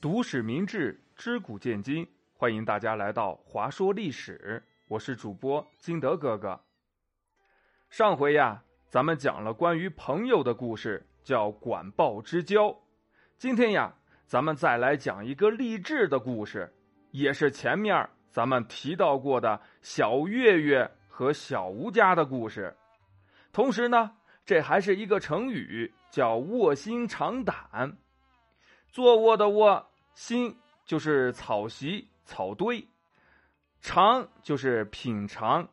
读史明智，知古见今，欢迎大家来到华说历史。我是主播金德哥哥。上回呀，咱们讲了关于朋友的故事，叫管鲍之交。今天呀，咱们再来讲一个励志的故事，也是前面咱们提到过的小月月和小吴家的故事。同时呢，这还是一个成语，叫卧薪尝胆。坐卧的卧。心就是草席、草堆，尝就是品尝，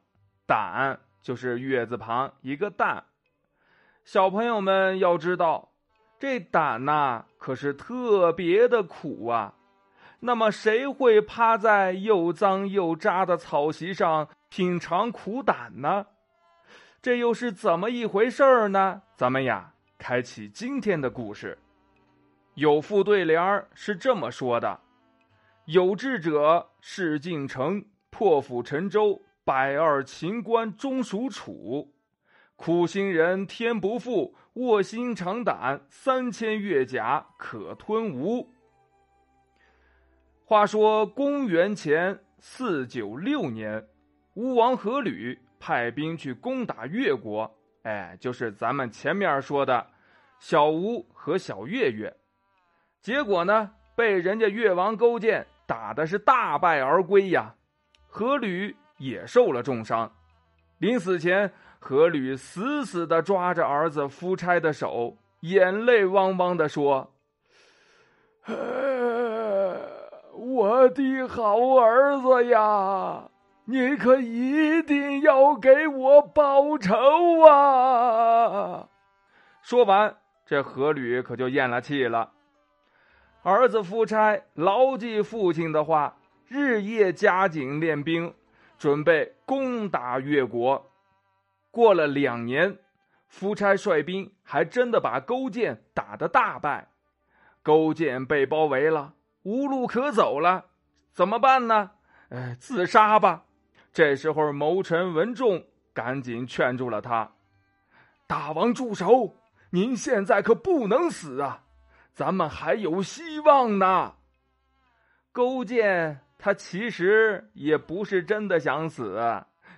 胆就是月字旁一个蛋。小朋友们要知道，这胆呐可是特别的苦啊。那么谁会趴在又脏又渣的草席上品尝苦胆呢？这又是怎么一回事儿呢？咱们呀，开启今天的故事。有副对联是这么说的：“有志者事竟成，破釜沉舟，百二秦关终属楚；苦心人天不负，卧薪尝胆，三千越甲可吞吴。”话说公元前四九六年，吴王阖闾派兵去攻打越国，哎，就是咱们前面说的小吴和小岳岳。结果呢，被人家越王勾践打的是大败而归呀。阖闾也受了重伤，临死前，阖闾死死的抓着儿子夫差的手，眼泪汪汪的说：“我的好儿子呀，你可一定要给我报仇啊！”说完，这阖闾可就咽了气了。儿子夫差牢记父亲的话，日夜加紧练兵，准备攻打越国。过了两年，夫差率兵还真的把勾践打得大败。勾践被包围了，无路可走了，怎么办呢？哎，自杀吧！这时候，谋臣文仲赶紧劝住了他：“大王住手！您现在可不能死啊！”咱们还有希望呢。勾践他其实也不是真的想死，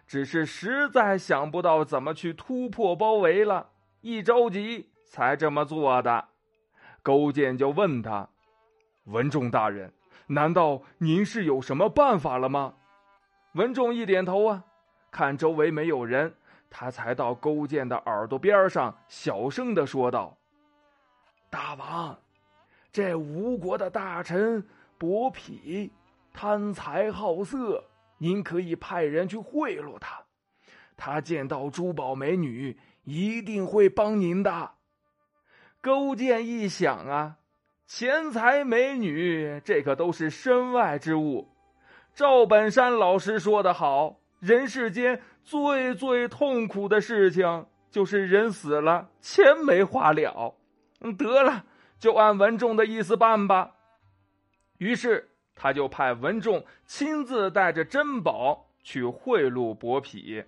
只是实在想不到怎么去突破包围了，一着急才这么做的。勾践就问他：“文仲大人，难道您是有什么办法了吗？”文仲一点头啊，看周围没有人，他才到勾践的耳朵边上小声的说道：“大王。”这吴国的大臣伯嚭贪财好色，您可以派人去贿赂他。他见到珠宝美女，一定会帮您的。勾践一想啊，钱财美女，这可都是身外之物。赵本山老师说的好，人世间最最痛苦的事情，就是人死了，钱没花了。嗯，得了。就按文仲的意思办吧。于是他就派文仲亲自带着珍宝去贿赂伯嚭。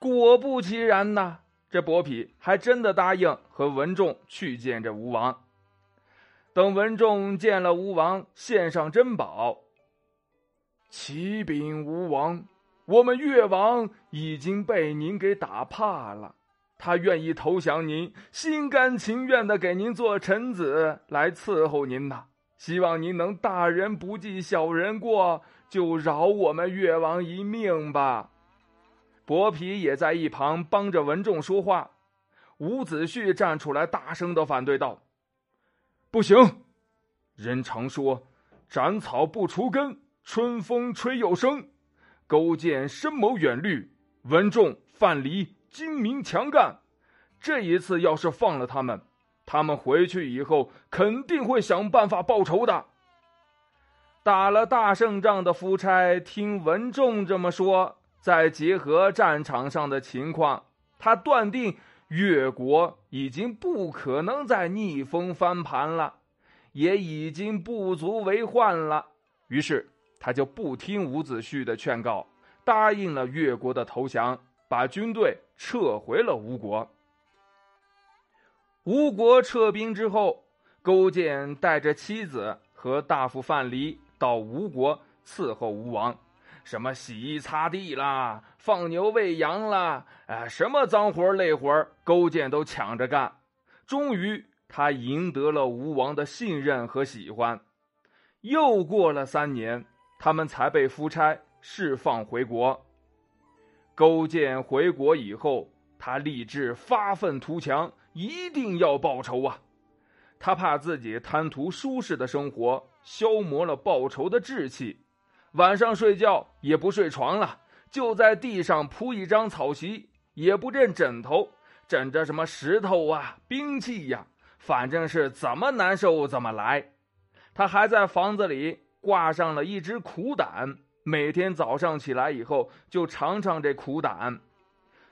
果不其然呐，这伯嚭还真的答应和文仲去见这吴王。等文仲见了吴王，献上珍宝，启禀吴王，我们越王已经被您给打怕了。他愿意投降您，心甘情愿的给您做臣子来伺候您呐。希望您能大人不计小人过，就饶我们越王一命吧。伯皮也在一旁帮着文仲说话。伍子胥站出来，大声的反对道：“不行！人常说，斩草不除根，春风吹又生。勾践深谋远虑，文仲、范蠡。”精明强干，这一次要是放了他们，他们回去以后肯定会想办法报仇的。打了大胜仗的夫差听文仲这么说，再结合战场上的情况，他断定越国已经不可能再逆风翻盘了，也已经不足为患了。于是他就不听伍子胥的劝告，答应了越国的投降。把军队撤回了吴国。吴国撤兵之后，勾践带着妻子和大夫范蠡到吴国伺候吴王，什么洗衣擦地啦，放牛喂羊啦，哎，什么脏活累活，勾践都抢着干。终于，他赢得了吴王的信任和喜欢。又过了三年，他们才被夫差释放回国。勾践回国以后，他立志发愤图强，一定要报仇啊！他怕自己贪图舒适的生活，消磨了报仇的志气，晚上睡觉也不睡床了，就在地上铺一张草席，也不枕枕头，枕着什么石头啊、兵器呀，反正是怎么难受怎么来。他还在房子里挂上了一只苦胆。每天早上起来以后，就尝尝这苦胆。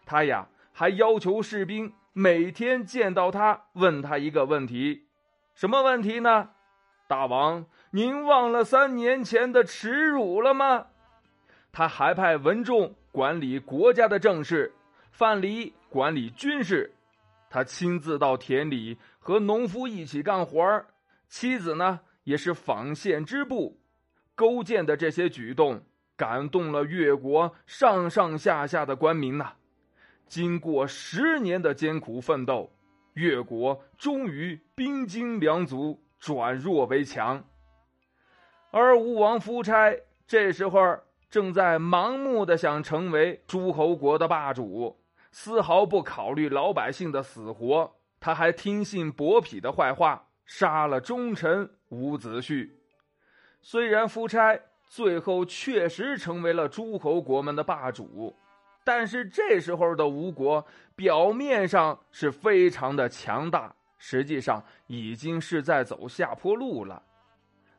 他呀，还要求士兵每天见到他，问他一个问题：什么问题呢？大王，您忘了三年前的耻辱了吗？他还派文仲管理国家的政事，范蠡管理军事。他亲自到田里和农夫一起干活妻子呢，也是纺线织布。勾践的这些举动感动了越国上上下下的官民呐。经过十年的艰苦奋斗，越国终于兵精粮足，转弱为强。而吴王夫差这时候正在盲目的想成为诸侯国的霸主，丝毫不考虑老百姓的死活。他还听信伯嚭的坏话，杀了忠臣伍子胥。虽然夫差最后确实成为了诸侯国们的霸主，但是这时候的吴国表面上是非常的强大，实际上已经是在走下坡路了。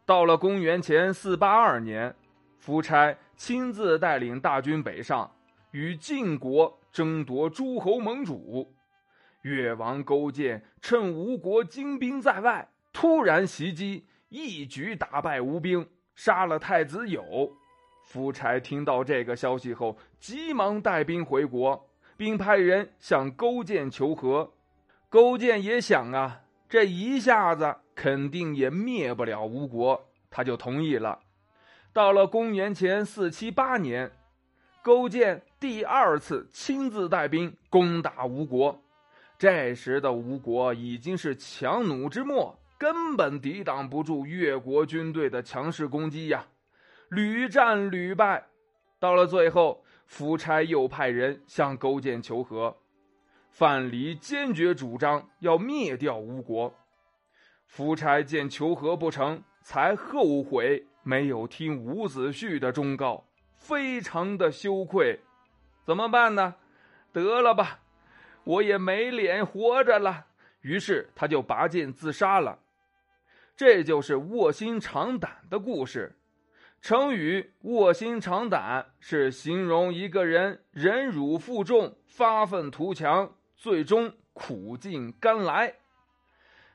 到了公元前四八二年，夫差亲自带领大军北上，与晋国争夺诸侯盟主。越王勾践趁吴国精兵在外，突然袭击。一举打败吴兵，杀了太子友。夫差听到这个消息后，急忙带兵回国，并派人向勾践求和。勾践也想啊，这一下子肯定也灭不了吴国，他就同意了。到了公元前四七八年，勾践第二次亲自带兵攻打吴国。这时的吴国已经是强弩之末。根本抵挡不住越国军队的强势攻击呀，屡战屡败。到了最后，夫差又派人向勾践求和，范蠡坚决主张要灭掉吴国。夫差见求和不成，才后悔没有听伍子胥的忠告，非常的羞愧。怎么办呢？得了吧，我也没脸活着了。于是他就拔剑自杀了。这就是卧薪尝胆的故事。成语“卧薪尝胆”是形容一个人忍辱负重、发愤图强，最终苦尽甘来。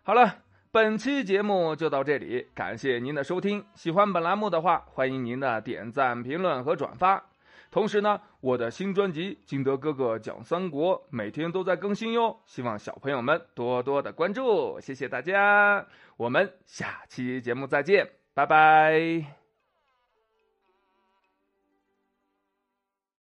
好了，本期节目就到这里，感谢您的收听。喜欢本栏目的话，欢迎您的点赞、评论和转发。同时呢，我的新专辑《金德哥哥讲三国》每天都在更新哟，希望小朋友们多多的关注，谢谢大家，我们下期节目再见，拜拜。